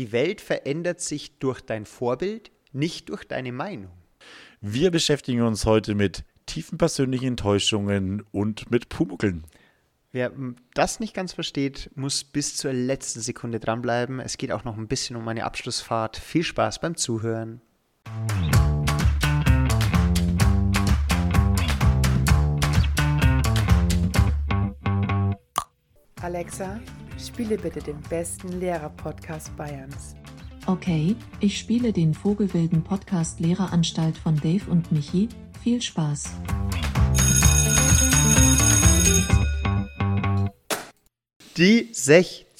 Die Welt verändert sich durch dein Vorbild, nicht durch deine Meinung. Wir beschäftigen uns heute mit tiefen persönlichen Enttäuschungen und mit Pumuckeln. Wer das nicht ganz versteht, muss bis zur letzten Sekunde dranbleiben. Es geht auch noch ein bisschen um meine Abschlussfahrt. Viel Spaß beim Zuhören. Alexa, spiele bitte den besten Lehrer-Podcast Bayerns. Okay, ich spiele den Vogelwilden Podcast Lehreranstalt von Dave und Michi. Viel Spaß. Die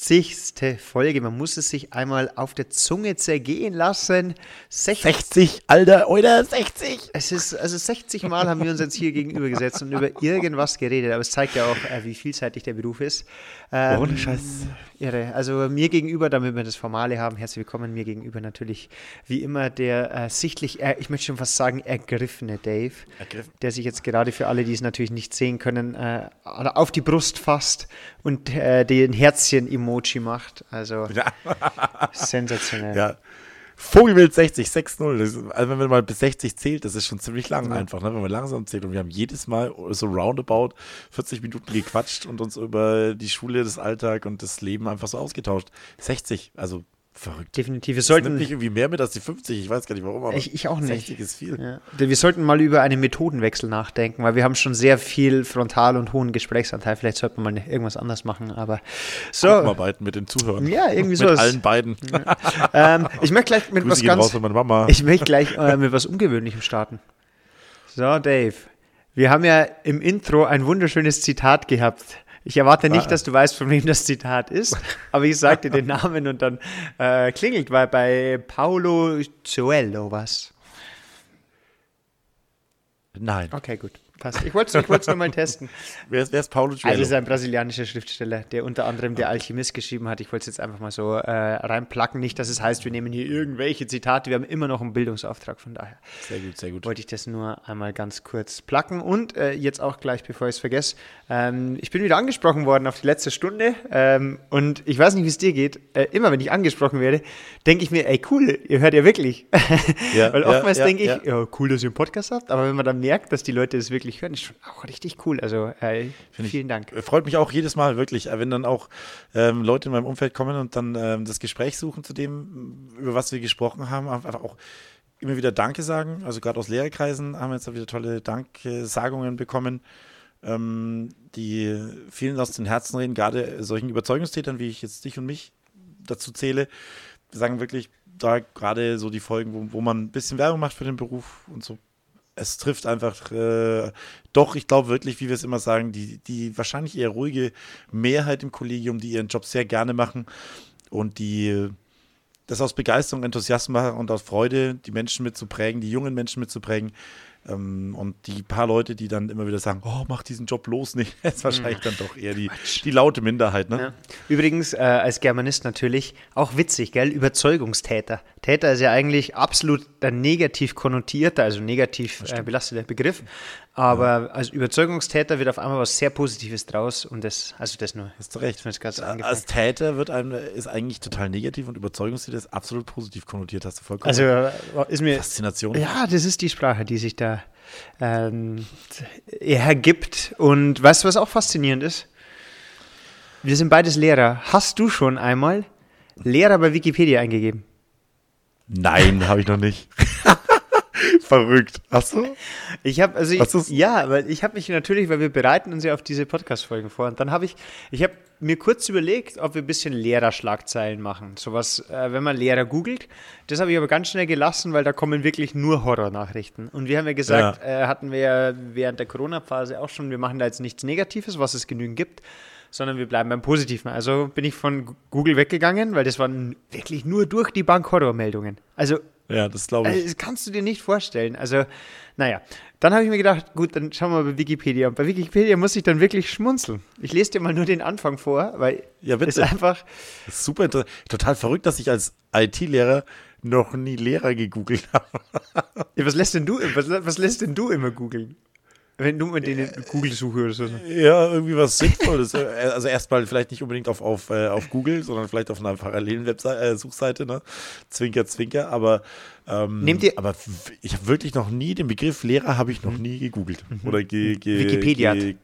60. Folge. Man muss es sich einmal auf der Zunge zergehen lassen. 60. 60, Alter, oder 60. Es ist, also 60 Mal haben wir uns jetzt hier gegenüber gesetzt und über irgendwas geredet, aber es zeigt ja auch, äh, wie vielseitig der Beruf ist. Ähm, Ohne Scheiß. Irre. Also mir gegenüber, damit wir das Formale haben, herzlich willkommen, mir gegenüber natürlich wie immer der äh, sichtlich, äh, ich möchte schon fast sagen, ergriffene Dave, Ergriffen. der sich jetzt gerade für alle, die es natürlich nicht sehen können, äh, auf die Brust fasst und äh, den Herzchen-Emoji macht. Also sensationell. ja. Vogelwild 60, 6-0. Das ist- Also wenn man mal bis 60 zählt, das ist schon ziemlich lang einfach, ne? wenn man langsam zählt. Und wir haben jedes Mal so roundabout 40 Minuten gequatscht und uns über die Schule, das Alltag und das Leben einfach so ausgetauscht. 60, also verrückt. Definitiv. Wir sollten, mich irgendwie mehr mit als die 50. Ich weiß gar nicht warum, aber Ich- ich auch nicht. 60 ist viel. Ja. Wir sollten mal über einen Methodenwechsel nachdenken, weil wir haben schon sehr viel Frontal- und hohen Gesprächsanteil. Vielleicht sollten wir mal irgendwas anders machen, aber so. Zusammenarbeiten mit den Zuhörern. Ja, irgendwie mit sowas. allen beiden. Ähm, ich möchte gleich mit Grüße was raus ganz, von meiner Mama. ich möchte gleich äh, mit was Ungewöhnlichem starten. So, Dave. Wir haben ja im Intro ein wunderschönes Zitat gehabt. Ich erwarte nicht, Ah. dass du weißt, von wem das Zitat ist, aber ich sag dir den Namen und dann äh, klingelt, weil bei Paolo Coelho was. Nein. Okay, gut. Passt. Ich wollte es nur mal testen. Wer ist, wer ist Paulo Also Coelho? es ist ein brasilianischer Schriftsteller, der unter anderem Der Alchemist geschrieben hat. Ich wollte es jetzt einfach mal so äh, reinplacken. Nicht, dass es heißt, wir nehmen hier irgendwelche Zitate. Wir haben immer noch einen Bildungsauftrag. Von daher sehr gut, sehr gut. wollte ich das nur einmal ganz kurz placken. Und äh, jetzt auch gleich, bevor ich es vergesse, ähm, ich bin wieder angesprochen worden auf die letzte Stunde. Ähm, und ich weiß nicht, wie es dir geht. Äh, immer wenn ich angesprochen werde, denke ich mir, ey cool, ihr hört ja wirklich. Ja, Weil ja, oftmals ja, denke ich, ja. ja. cool, dass ihr einen Podcast habt. Aber wenn man dann merkt, dass die Leute es wirklich hören, ist schon auch richtig cool. Also äh, ich- vielen Dank. Freut mich auch jedes Mal, wirklich, äh, wenn dann auch ähm, Leute in meinem Umfeld kommen und dann ähm, das Gespräch suchen zu dem, über was wir gesprochen haben, einfach auch immer wieder Danke sagen. Also gerade aus Lehrerkreisen haben wir jetzt auch wieder tolle Danksagungen bekommen, ähm, die vielen aus den Herzen reden, gerade solchen Überzeugungstätern, wie ich jetzt dich und mich dazu zähle, sagen wirklich da gerade so die Folgen, wo, wo man ein bisschen Werbung macht für den Beruf und so es trifft einfach äh, doch, ich glaube wirklich, wie wir es immer sagen, die, die wahrscheinlich eher ruhige Mehrheit im Kollegium, die ihren Job sehr gerne machen und die das aus Begeisterung, Enthusiasmus und aus Freude, die Menschen mitzuprägen, die jungen Menschen mitzuprägen. Ähm, und die paar Leute, die dann immer wieder sagen, oh, mach diesen Job bloß nicht, ist wahrscheinlich dann doch eher die, die laute Minderheit. Ne? Ja. Übrigens, äh, als Germanist natürlich auch witzig, gell? Überzeugungstäter. Täter ist ja eigentlich absolut der negativ konnotierter, also negativ äh, belasteter Begriff. Aber als Überzeugungstäter wird auf einmal was sehr Positives draus und das, also das nur. Hast du recht. Als. Täter wird einem, ist eigentlich total negativ und Überzeugungstäter ist absolut positiv konnotiert, hast du vollkommen Also äh, ist mir. Faszination. Ja, das ist die Sprache, die sich da ähm, ergibt. Und weißt du, was auch faszinierend ist? Wir sind beides Lehrer. Hast du schon einmal Lehrer bei Wikipedia eingegeben? Nein, habe ich noch nicht. Verrückt. Hast du? Ich habe also ich, ja, weil ich habe mich natürlich, weil wir bereiten uns ja auf diese Podcast Folgen vor und dann habe ich ich habe mir kurz überlegt, ob wir ein bisschen Lehrerschlagzeilen machen. Sowas, äh, wenn man Lehrer googelt. Das habe ich aber ganz schnell gelassen, weil da kommen wirklich nur Horrornachrichten. Und wir haben ja gesagt, äh, hatten wir ja während der Corona-Phase auch schon, wir machen da jetzt nichts Negatives, was es genügend gibt, sondern wir bleiben beim Positiven. Also bin ich von Google weggegangen, weil das waren wirklich nur durch die Bank Horrormeldungen. Also Ja, das glaube ich. also, das kannst du dir nicht vorstellen. Also, naja. Dann habe ich mir gedacht, gut, dann schauen wir mal bei Wikipedia. Und bei Wikipedia muss ich dann wirklich schmunzeln. Ich lese dir mal nur den Anfang vor, weil Ja, bitte. es einfach. Das ist super interessant. Total verrückt, dass ich als IT-Lehrer noch nie Lehrer gegoogelt habe. Ja, was lässt denn du, was, was lässt denn du immer googeln? Wenn du mit denen Google-Suche oder so. Ja, irgendwie was Sinnvolles. Äh, also erstmal vielleicht nicht unbedingt auf, auf, äh, auf Google, sondern vielleicht auf einer parallelen Webseite, äh, Suchseite, ne? Zwinker, zwinker, aber ähm, Nehmt ihr- aber ich habe wirklich noch nie den Begriff Lehrer habe ich noch nie gegoogelt. Oder ge, ge, Wikipedia. Ge,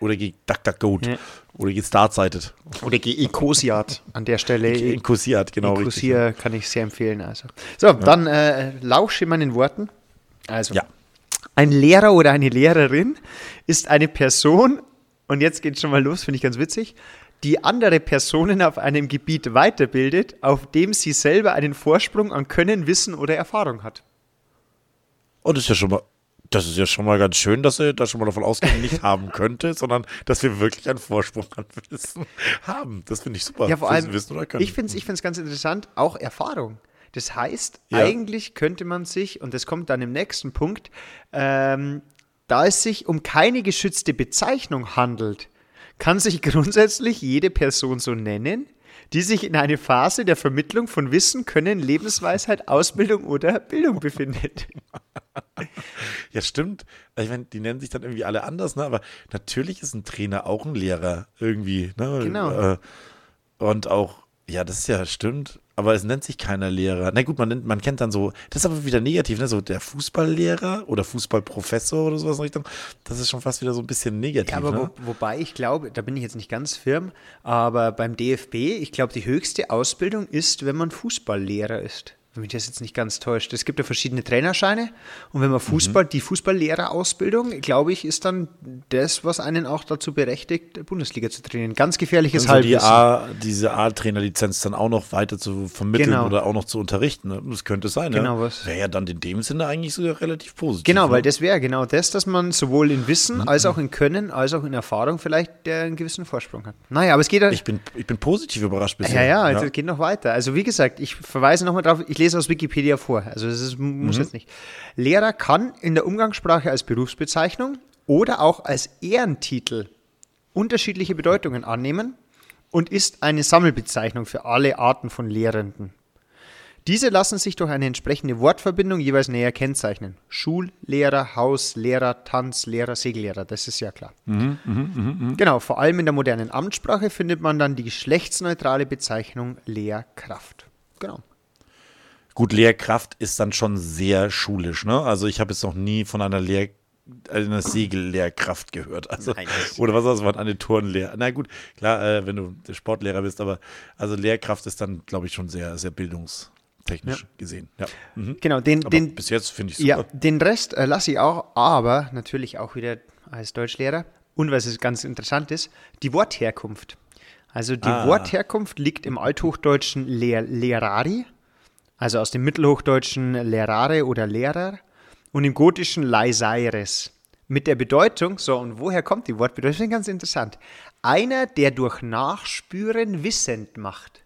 oder ge DuckDuckGo Ja. oder gestartsited. Oder Ecosiat an der Stelle. Inkosiert, genau. richtig. Ecosia kann ich sehr empfehlen. Also. So, dann äh, lausche meinen Worten. Also, Ja. Ein Lehrer oder eine Lehrerin ist eine Person, und jetzt geht schon mal los, finde ich ganz witzig, die andere Personen auf einem Gebiet weiterbildet, auf dem sie selber einen Vorsprung an Können, Wissen oder Erfahrung hat. Und Oh, das ist ja schon mal, das ist ja schon mal ganz schön, dass er da schon mal davon ausgehen nicht haben könnte, sondern dass wir wirklich einen Vorsprung an Wissen haben. Das finde ich super. Ja, vor allem, Wissen oder Können. ich finde es ich find's ganz interessant, auch Erfahrung. Das heißt, Ja. eigentlich könnte man sich, und das kommt dann im nächsten Punkt, ähm, da es sich um keine geschützte Bezeichnung handelt, kann sich grundsätzlich jede Person so nennen, die sich in einer Phase der Vermittlung von Wissen, Können, Lebensweisheit, Ausbildung oder Bildung befindet. Ja, stimmt. Ich meine, die nennen sich dann irgendwie alle anders, ne? Aber natürlich ist ein Trainer auch ein Lehrer irgendwie, ne? Genau. Äh, Und auch, ja, das ist ja stimmt. Aber es nennt sich keiner Lehrer. Na gut, man, nennt, man kennt dann so, das ist aber wieder negativ, ne? So der Fußballlehrer oder Fußballprofessor oder sowas in Richtung. Das ist schon fast wieder so ein bisschen negativ, Ja, aber ne? wo, wobei ich glaube, da bin ich jetzt nicht ganz firm, aber beim DFB, ich glaube, die höchste Ausbildung ist, wenn man Fußballlehrer ist. Wenn mich das jetzt nicht ganz täuscht. Es gibt ja verschiedene Trainerscheine und wenn man Mhm. Fußball, die Fußballlehrerausbildung, glaube ich, ist dann das, was einen auch dazu berechtigt, Bundesliga zu trainieren. Ganz gefährliches Und so die Halbwissen. A, diese A-Trainerlizenz dann auch noch weiter zu vermitteln Genau. oder auch noch zu unterrichten. Ne? Das könnte sein, Genau, ja. was- Wäre ja dann in dem Sinne eigentlich sogar relativ positiv. Genau, ne? weil das wäre genau das, dass man sowohl in Wissen als auch in Können, als auch in Erfahrung vielleicht äh, einen gewissen Vorsprung hat. Naja, aber es geht ja. Ich bin, ich bin positiv überrascht bisher. Ja, ja, also es geht noch weiter. Also wie gesagt, ich verweise nochmal drauf, ich lese aus Wikipedia vor. Also das ist, muss jetzt nicht. Lehrer kann in der Umgangssprache als Berufsbezeichnung oder auch als Ehrentitel unterschiedliche Bedeutungen annehmen und ist eine Sammelbezeichnung für alle Arten von Lehrenden. Diese lassen sich durch eine entsprechende Wortverbindung jeweils näher kennzeichnen. Schullehrer, Hauslehrer, Tanzlehrer, Segellehrer, das ist ja klar. Genau, vor allem in der modernen Amtssprache findet man dann die geschlechtsneutrale Bezeichnung Lehrkraft. Genau. Gut, Lehrkraft ist dann schon sehr schulisch, ne? Also ich habe jetzt noch nie von einer Lehr einer Segellehrkraft gehört. Also, Nein, das- oder was war es, eine Turnlehrer. Na gut, klar, äh, wenn du Sportlehrer bist, aber also Lehrkraft ist dann, glaube ich, schon sehr, sehr bildungstechnisch gesehen. Ja. Mhm. Genau, den, den, bis jetzt finde ich super. ja, den Rest äh, lasse ich auch, aber natürlich auch wieder als Deutschlehrer und was es ganz interessant ist, die Wortherkunft. Also die Ah. Wortherkunft liegt im althochdeutschen Lehr Lehrari, also aus dem mittelhochdeutschen Lehrare oder Lehrer und im gotischen Leiseires. Mit der Bedeutung, so und woher kommt die Wortbedeutung? Ganz interessant. Einer, der durch Nachspüren wissend macht.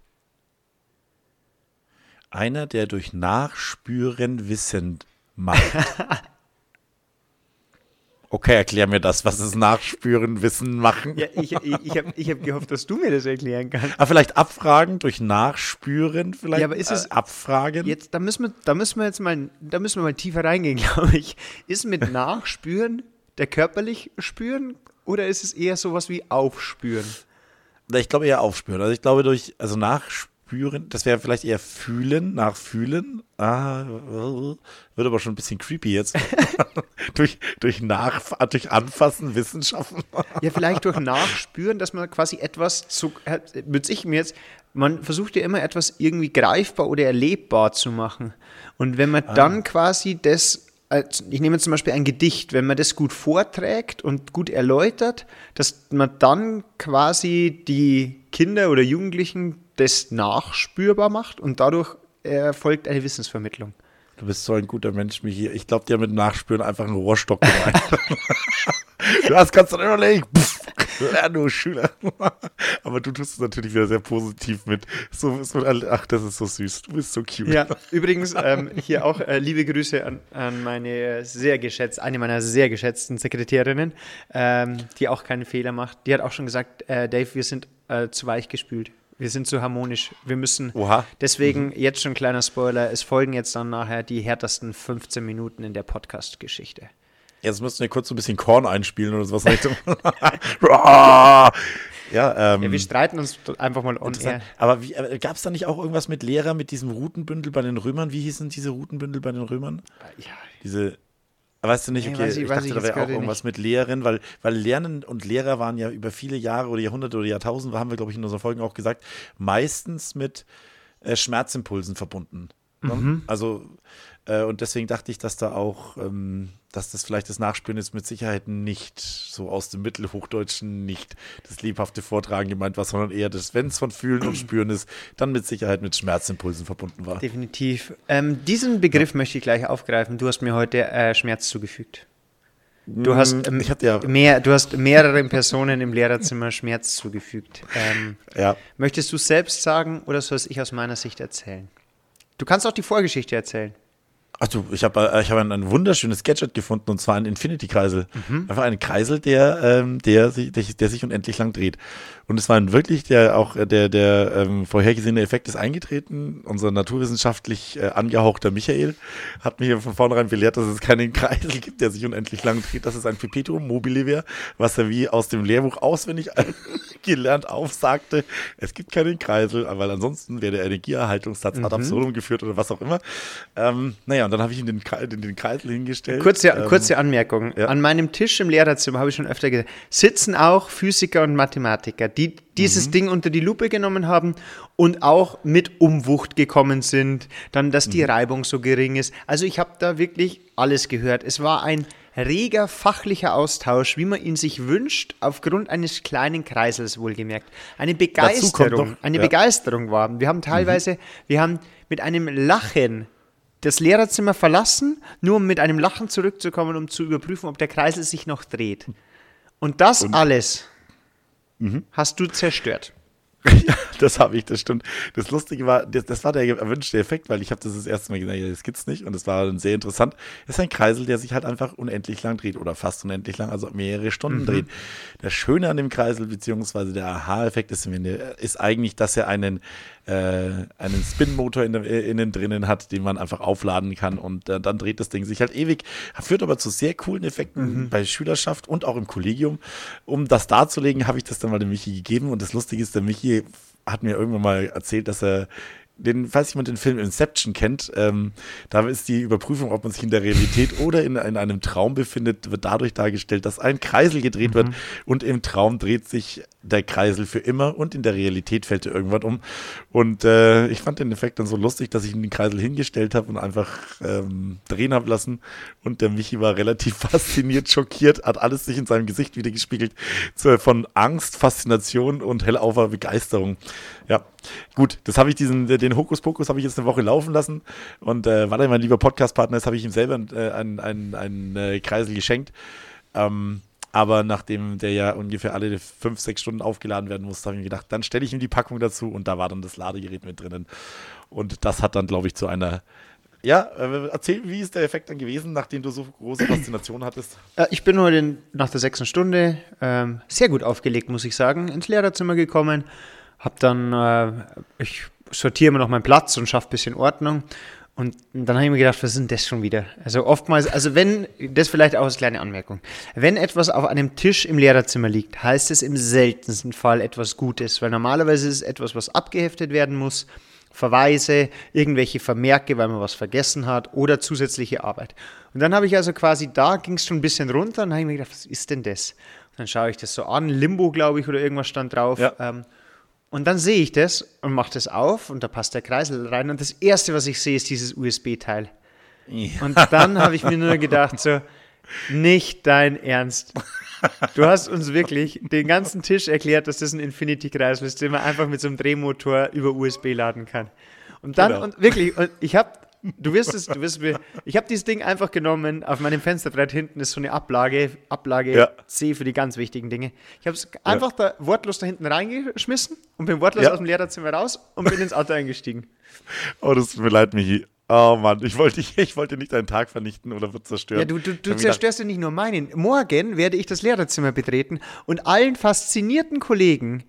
Einer, der durch Nachspüren wissend macht. Okay, erklär mir das. Was ist Nachspüren, Wissen machen? Ja, ich, ich, ich habe ich hab gehofft, dass du mir das erklären kannst. Ah, vielleicht abfragen durch Nachspüren, vielleicht Ja, aber ist es- äh, abfragen? Jetzt, da müssen wir, da müssen wir jetzt mal, da müssen wir mal tiefer reingehen, glaube ich. Ist mit Nachspüren der körperlich spüren oder ist es eher sowas wie Aufspüren? Ich glaube eher aufspüren. Also ich glaube durch, also nachspüren, das wäre vielleicht eher fühlen, nachfühlen. Ah, äh, wird aber schon ein bisschen creepy jetzt. durch, durch nach, durch anfassen, Wissen schaffen. Ja, vielleicht durch Nachspüren, dass man quasi etwas, so, würde ich mir jetzt, man versucht ja immer etwas irgendwie greifbar oder erlebbar zu machen. Und wenn man dann quasi das, ich nehme jetzt zum Beispiel ein Gedicht, wenn man das gut vorträgt und gut erläutert, dass man dann quasi die Kinder oder Jugendlichen das nachspürbar macht und dadurch erfolgt eine Wissensvermittlung. Du bist so ein guter Mensch, Michi. Ich glaube, die haben mit Nachspüren einfach einen Rohrstock gemeint. du hast ganz dann überlegen. Pff, ja, du Schüler. Aber du tust es natürlich wieder sehr positiv mit. So, so, ach, das ist so süß. Du bist so cute. Ja, übrigens ähm, hier auch äh, liebe Grüße an, an meine sehr geschätzte, eine meiner sehr geschätzten Sekretärinnen, ähm, die auch keinen Fehler macht. Die hat auch schon gesagt, äh, Dave, wir sind äh, zu weich gespült. Wir sind zu harmonisch. Wir müssen. Oha. Deswegen jetzt schon kleiner Spoiler. Es folgen jetzt dann nachher die härtesten 15 Minuten in der Podcast-Geschichte. Jetzt müssten wir kurz so ein bisschen Korn einspielen oder sowas. ja, ähm, Ja, wir streiten uns einfach mal on air. Aber äh, gab es da nicht auch irgendwas mit Lehrer, mit diesem Routenbündel bei den Römern? Wie hießen diese Routenbündel bei den Römern? Ja, Diese, weißt du nicht, Nee, okay, weiß ich- ich, weiß dachte, ich da wäre auch irgendwas nicht. mit Lehrerin, weil, weil Lernen und Lehrer waren ja über viele Jahre oder Jahrhunderte oder Jahrtausende, haben wir, glaube ich, in unseren Folgen auch gesagt, meistens mit äh, Schmerzimpulsen verbunden. Ne? Mhm. Also, äh, und deswegen dachte ich, dass da auch, ähm, dass das vielleicht das Nachspüren ist mit Sicherheit nicht so aus dem Mittelhochdeutschen nicht das lebhafte Vortragen gemeint war, sondern eher das, wenn es von Fühlen und Spüren ist, dann mit Sicherheit mit Schmerzimpulsen verbunden war. definitiv. Ähm, diesen Begriff möchte ich gleich aufgreifen. Du hast mir heute äh, Schmerz zugefügt. Du hast, ähm, ich hatte ja, mehr, du hast mehreren Personen im Lehrerzimmer Schmerz zugefügt. Ähm, ja, möchtest du selbst sagen oder soll es ich aus meiner Sicht erzählen? Du kannst auch die Vorgeschichte erzählen. Also ich habe äh, ich hab ein, ein wunderschönes Gadget gefunden und zwar einen Infinity-Kreisel. Einfach einen Kreisel, der, ähm, der, sich, der, der sich unendlich lang dreht. Und es war ein wirklich der auch äh, der, der ähm, vorhergesehene Effekt ist eingetreten. Unser naturwissenschaftlich äh, angehauchter Michael hat mir von vornherein belehrt, dass es keinen Kreisel gibt, der sich unendlich lang dreht, dass es ein Perpetuum mobile wäre, was er wie aus dem Lehrbuch auswendig gelernt aufsagte. Es gibt keinen Kreisel, weil ansonsten wäre der Energieerhaltungssatz ad absurdum geführt oder was auch immer. Ähm, naja, und dann habe ich ihm den, den, den Kreisel hingestellt. Kurze, ähm, kurze Anmerkung. ja. An meinem Tisch im Lehrerzimmer habe ich schon öfter gesagt, sitzen auch Physiker und Mathematiker, die dieses Mhm. Ding unter die Lupe genommen haben und auch mit Umwucht gekommen sind, dann, dass Mhm. die Reibung so gering ist. Also ich habe da wirklich alles gehört. Es war ein reger fachlicher Austausch, wie man ihn sich wünscht, aufgrund eines kleinen Kreisels wohlgemerkt. Eine Begeisterung, noch- eine ja. Begeisterung war. Wir haben teilweise, wir haben mit einem Lachen das Lehrerzimmer verlassen, nur um mit einem Lachen zurückzukommen, um zu überprüfen, ob der Kreisel sich noch dreht. Und das alles Mhm. hast du zerstört. Ja, das habe ich, das stimmt. Das Lustige war, das, das war der erwünschte Effekt, weil ich habe das das erste Mal gesagt, das gibt's nicht und das war dann sehr interessant. Es ist ein Kreisel, der sich halt einfach unendlich lang dreht oder fast unendlich lang, also mehrere Stunden dreht. Das Schöne an dem Kreisel, beziehungsweise der Aha-Effekt ist, ist eigentlich, dass er einen, äh, einen Spin-Motor in äh, innen drinnen hat, den man einfach aufladen kann und äh, dann dreht das Ding sich halt ewig. Führt aber zu sehr coolen Effekten bei Schülerschaft und auch im Kollegium. Um das darzulegen, habe ich das dann mal dem Michi gegeben und das Lustige ist, der Michi hat mir irgendwann mal erzählt, dass er den, falls jemand den Film Inception kennt, ähm, da ist die Überprüfung, ob man sich in der Realität oder in, in einem Traum befindet, wird dadurch dargestellt, dass ein Kreisel gedreht wird und im Traum dreht sich der Kreisel für immer und in der Realität fällt er irgendwann um. Und äh, ich fand den Effekt dann so lustig, dass ich den Kreisel hingestellt habe und einfach ähm, drehen habe lassen. Und der Michi war relativ fasziniert, schockiert, hat alles sich in seinem Gesicht wieder gespiegelt. Von Angst, Faszination und hellaufer Begeisterung. Ja, gut, das habe ich diesen, den Hokuspokus habe ich jetzt eine Woche laufen lassen. Und äh, weil er mein lieber Podcast-Partner ist, habe ich ihm selber äh, einen, einen, einen äh, Kreisel geschenkt. Ähm, aber nachdem der ja ungefähr alle fünf, sechs Stunden aufgeladen werden muss, habe ich mir gedacht, dann stelle ich ihm die Packung dazu und da war dann das Ladegerät mit drinnen. Und das hat dann, glaube ich, zu einer. Ja, äh, erzähl, wie ist der Effekt dann gewesen, nachdem du so große Faszination hattest? Ich bin heute nach der sechsten Stunde ähm, sehr gut aufgelegt, muss ich sagen, ins Lehrerzimmer gekommen. Hab dann, äh, ich sortiere mir noch meinen Platz und schaffe ein bisschen Ordnung. Und dann habe ich mir gedacht, was ist denn das schon wieder? Also oftmals, also wenn, das vielleicht auch als kleine Anmerkung, wenn etwas auf einem Tisch im Lehrerzimmer liegt, heißt es im seltensten Fall etwas Gutes, weil normalerweise ist es etwas, was abgeheftet werden muss, Verweise, irgendwelche Vermerke, weil man was vergessen hat oder zusätzliche Arbeit. Und dann habe ich also quasi, da ging es schon ein bisschen runter und habe ich mir gedacht, was ist denn das? Und dann schaue ich das so an, Limbo, glaube ich, oder irgendwas stand drauf. Ja. Ähm, und dann sehe ich das und mache das auf und da passt der Kreisel rein. Und das Erste, was ich sehe, ist dieses USB-Teil. Und dann habe ich mir nur gedacht, so, nicht dein Ernst. Du hast uns wirklich den ganzen Tisch erklärt, dass das ein Infinity-Kreisel ist, den man einfach mit so einem Drehmotor über USB laden kann. Und dann, Genau. und wirklich, und ich habe, du wirst es, du wirst mir, ich habe dieses Ding einfach genommen, auf meinem Fensterbrett hinten ist so eine Ablage, Ablage Ja. C für die ganz wichtigen Dinge. Ich habe es einfach da wortlos da hinten reingeschmissen und bin wortlos Ja. aus dem Lehrerzimmer raus und bin ins Auto eingestiegen. Oh, das tut mir leid, Michi. Oh Mann, ich wollte, ich wollte nicht deinen Tag vernichten oder wird zerstören. Ja, du, du, du zerstörst ja nicht nur meinen. Morgen werde ich das Lehrerzimmer betreten und allen faszinierten Kollegen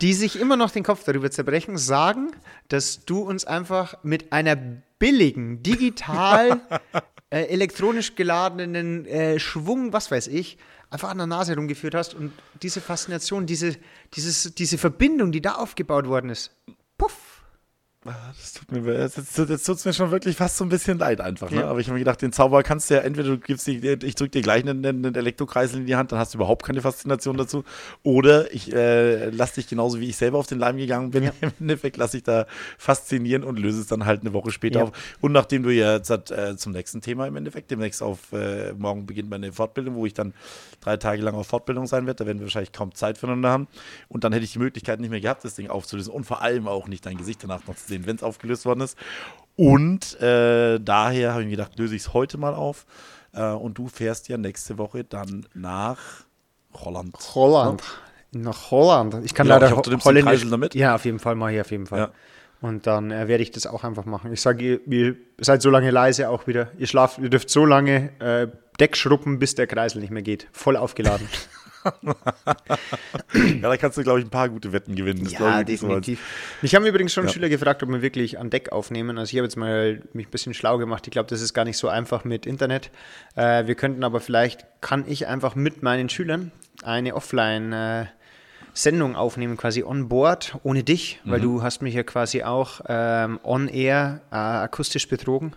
die sich immer noch den Kopf darüber zerbrechen, sagen, dass du uns einfach mit einer billigen, digital, äh, elektronisch geladenen äh, Schwung, was weiß ich, einfach an der Nase rumgeführt hast und diese Faszination, diese, dieses, diese Verbindung, die da aufgebaut worden ist, puff, Das tut mir, jetzt, jetzt, tut's mir schon wirklich fast so ein bisschen leid einfach. Ne? Aber ich habe mir gedacht, den Zauber kannst du ja entweder du gibst die, ich drücke dir gleich einen, einen Elektrokreisel in die Hand, dann hast du überhaupt keine Faszination dazu. Oder ich äh, lasse dich genauso wie ich selber auf den Leim gegangen bin. Ja. Im Endeffekt lasse ich da faszinieren und löse es dann halt eine Woche später Ja. auf. Und nachdem du ja jetzt äh, zum nächsten Thema im Endeffekt, demnächst auf äh, morgen beginnt meine Fortbildung, wo ich dann drei Tage lang auf Fortbildung sein werde, da werden wir wahrscheinlich kaum Zeit füreinander haben. Und dann hätte ich die Möglichkeit nicht mehr gehabt, das Ding aufzulösen und vor allem auch nicht dein Gesicht danach noch zu sehen, wenn es aufgelöst worden ist. Und äh, daher habe ich mir gedacht, löse ich es heute mal auf. Äh, und du fährst ja nächste Woche dann nach Holland. Holland. Nach Holland. Ich kann Ja, leider ich hoffe, Holländisch. Damit. Ja, auf jeden Fall mache ich auf jeden Fall. Ja. Und dann äh, werde ich das auch einfach machen. Ich sage, ihr, ihr seid so lange leise auch wieder. Ihr schlaft, ihr dürft so lange äh, Deck schruppen, bis der Kreisel nicht mehr geht. Voll aufgeladen. Ja, da kannst du, glaube ich, ein paar gute Wetten gewinnen. Das ja, ich wirklich so definitiv. Mich haben übrigens schon Ja. Schüler gefragt, ob wir wirklich an Deck aufnehmen. Also ich habe jetzt mal mich ein bisschen schlau gemacht. Ich glaube, das ist gar nicht so einfach mit Internet. Äh, wir könnten aber vielleicht, kann ich einfach mit meinen Schülern eine Offline- äh, Sendung aufnehmen, quasi on board, ohne dich, weil du hast mich ja quasi auch ähm, on air äh, akustisch betrogen.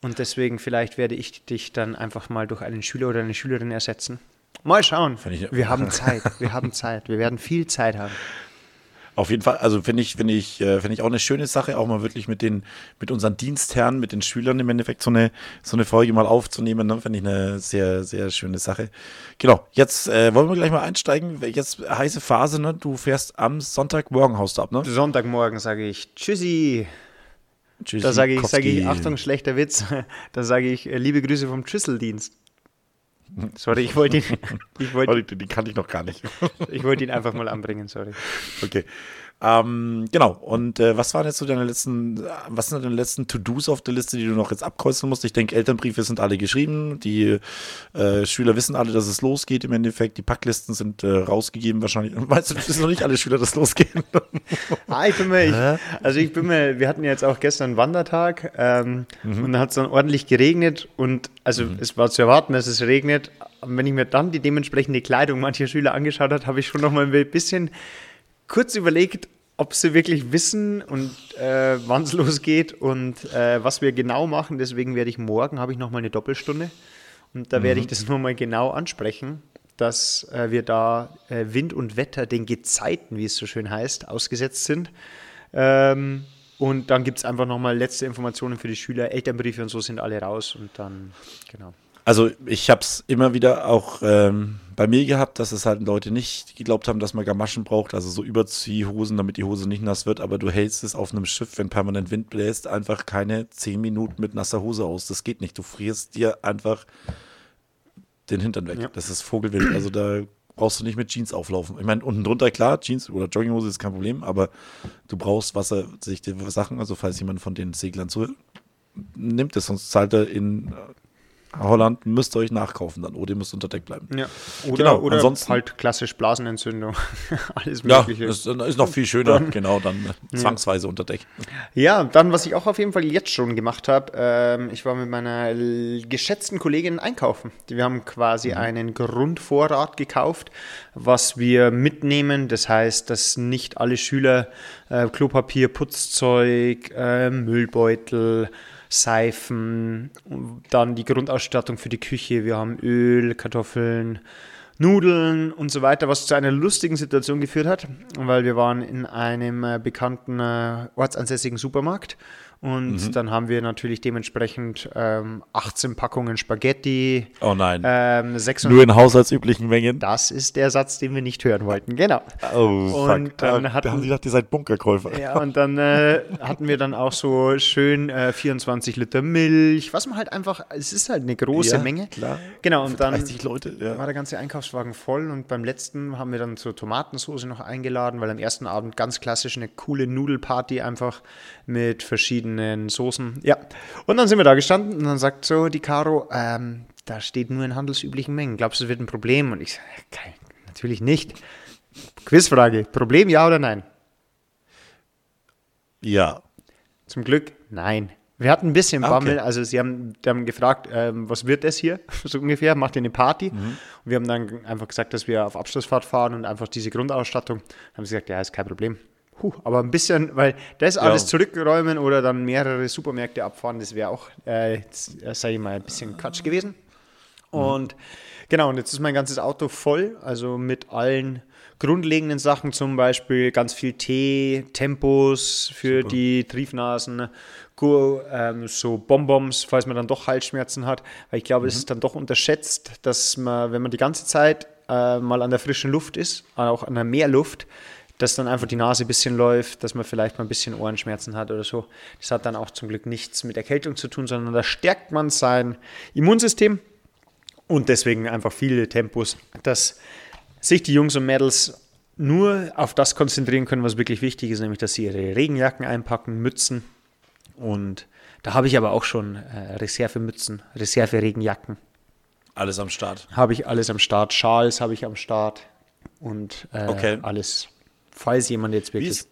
Und deswegen vielleicht werde ich dich dann einfach mal durch einen Schüler oder eine Schülerin ersetzen. Mal schauen. Wir haben Zeit. Wir haben Zeit. Wir werden viel Zeit haben. Auf jeden Fall, also finde ich, finde ich, äh, finde ich auch eine schöne Sache, auch mal wirklich mit den, mit unseren Dienstherren, mit den Schülern im Endeffekt so eine, so eine Folge mal aufzunehmen, ne? finde ich eine sehr, sehr schöne Sache. Genau, jetzt äh, wollen wir gleich mal einsteigen. Jetzt heiße Phase, ne? Du fährst am Sonntagmorgen haust du ab, ne? Sonntagmorgen sage ich Tschüssi. Tschüss. Da sage ich, sage ich, Achtung, schlechter Witz. Da sage ich, äh, liebe Grüße vom Schüsseldienst. Sorry, ich wollte ihn, ich wollte, Oh, die, die kannte ich noch gar nicht. ich wollte ihn einfach mal anbringen, sorry. Okay. Ähm, genau. Und äh, was waren jetzt so deine letzten, was sind deine letzten To-Dos auf der Liste, die du noch jetzt abkreuzen musst? Ich denke, Elternbriefe sind alle geschrieben. Die äh, Schüler wissen alle, dass es losgeht im Endeffekt. Die Packlisten sind äh, rausgegeben wahrscheinlich. Meinst du, das wissen noch nicht alle Schüler, dass es losgeht? Ah, ich bin mir, ich, also ich bin mir, wir hatten jetzt auch gestern einen Wandertag ähm, und da hat es dann ordentlich geregnet und also es war zu erwarten, dass es regnet. Und wenn ich mir dann die dementsprechende Kleidung mancher Schüler angeschaut habe, habe ich schon noch mal ein bisschen kurz überlegt, ob sie wirklich wissen und äh, wann es losgeht und äh, was wir genau machen. Deswegen werde ich morgen, habe ich noch mal eine Doppelstunde und da werde ich das nur mal genau ansprechen, dass äh, wir da äh, Wind und Wetter, den Gezeiten, wie es so schön heißt, ausgesetzt sind. Ähm, und dann gibt es einfach noch mal letzte Informationen für die Schüler. Elternbriefe und so sind alle raus und dann, genau. Also ich habe es immer wieder auch ähm, bei mir gehabt, dass es halt Leute nicht geglaubt haben, dass man Gamaschen braucht, also so Überziehhosen, damit die Hose nicht nass wird, aber du hältst es auf einem Schiff, wenn permanent Wind bläst, einfach keine zehn Minuten mit nasser Hose aus. Das geht nicht. Du frierst dir einfach den Hintern weg. Ja. Das ist Vogelwild. Also da brauchst du nicht mit Jeans auflaufen. Ich meine, unten drunter, klar, Jeans oder Jogginghose ist kein Problem, aber du brauchst wassersichte Sachen. Also falls jemand von den Seglern zuhört, nimmt es, sonst zahlt er in Holland, müsst ihr euch nachkaufen dann oder ihr müsst unter Deck bleiben. Ja. Oder, Genau, oder ansonsten- halt klassisch Blasenentzündung. Alles Ja, Mögliche. ist, ist noch viel schöner, genau, dann äh, zwangsweise unter Deck. Ja, dann, was ich auch auf jeden Fall jetzt schon gemacht habe, ähm, ich war mit meiner geschätzten Kollegin einkaufen. Wir haben quasi einen Grundvorrat gekauft, was wir mitnehmen. Das heißt, dass nicht alle Schüler äh, Klopapier, Putzzeug, äh, Müllbeutel, Seifen, dann die Grundausstattung für die Küche. Wir haben Öl, Kartoffeln, Nudeln und so weiter, was zu einer lustigen Situation geführt hat, weil wir waren in einem äh, bekannten äh, ortsansässigen Supermarkt und dann haben wir natürlich dementsprechend ähm, 18 Packungen Spaghetti, Oh nein. ähm, 600 Nur in haushaltsüblichen Mengen. das ist der Satz, den wir nicht hören wollten, genau. Oh, Und fuck. dann da, hatten- da haben sie gedacht, ihr seid Bunkerkäufer. Ja, und dann äh, hatten wir dann auch so schön äh, 24 Liter Milch, was man halt einfach, es ist halt eine große Ja, Menge. klar. Genau, und dann 30 Leute, ja. war der ganze Einkaufswagen voll und beim letzten haben wir dann zur Tomatensoße noch eingeladen, weil am ersten Abend ganz klassisch eine coole Nudelparty einfach mit verschiedenen Soßen. Ja, und dann sind wir da gestanden und dann sagt so die Caro, ähm, da steht nur in handelsüblichen Mengen. Glaubst du, es wird ein Problem? Und ich sage, natürlich nicht. Quizfrage. Problem ja oder nein? Ja. Zum Glück nein. Wir hatten ein bisschen Ah, okay. Bammel, also sie haben, die haben gefragt, ähm, was wird das hier, so ungefähr, macht ihr eine Party? Mhm. Und wir haben dann einfach gesagt, dass wir auf Abschlussfahrt fahren und einfach diese Grundausstattung. Dann haben sie gesagt, ja, ist kein Problem. Puh, aber ein bisschen, weil das alles zurückräumen oder dann mehrere Supermärkte abfahren, das wäre auch, äh, äh, sag ich mal, ein bisschen Quatsch gewesen. Und genau, und jetzt ist mein ganzes Auto voll, also mit allen grundlegenden Sachen, zum Beispiel ganz viel Tee, Tempos für die Triefnasen, ähm, so Bonbons, falls man dann doch Halsschmerzen hat. Weil ich glaube, es ist dann doch unterschätzt, dass man, wenn man die ganze Zeit äh, mal an der frischen Luft ist, auch an der Meerluft, dass dann einfach die Nase ein bisschen läuft, dass man vielleicht mal ein bisschen Ohrenschmerzen hat oder so. Das hat dann auch zum Glück nichts mit Erkältung zu tun, sondern da stärkt man sein Immunsystem und deswegen einfach viele Tempos, dass sich die Jungs und Mädels nur auf das konzentrieren können, was wirklich wichtig ist, nämlich dass sie ihre Regenjacken einpacken, Mützen und da habe ich aber auch schon äh, Reservemützen, Reserveregenjacken, Alles am Start. habe ich alles am Start, Schals habe ich am Start und äh, Okay. alles, falls jemand jetzt wirklich ist,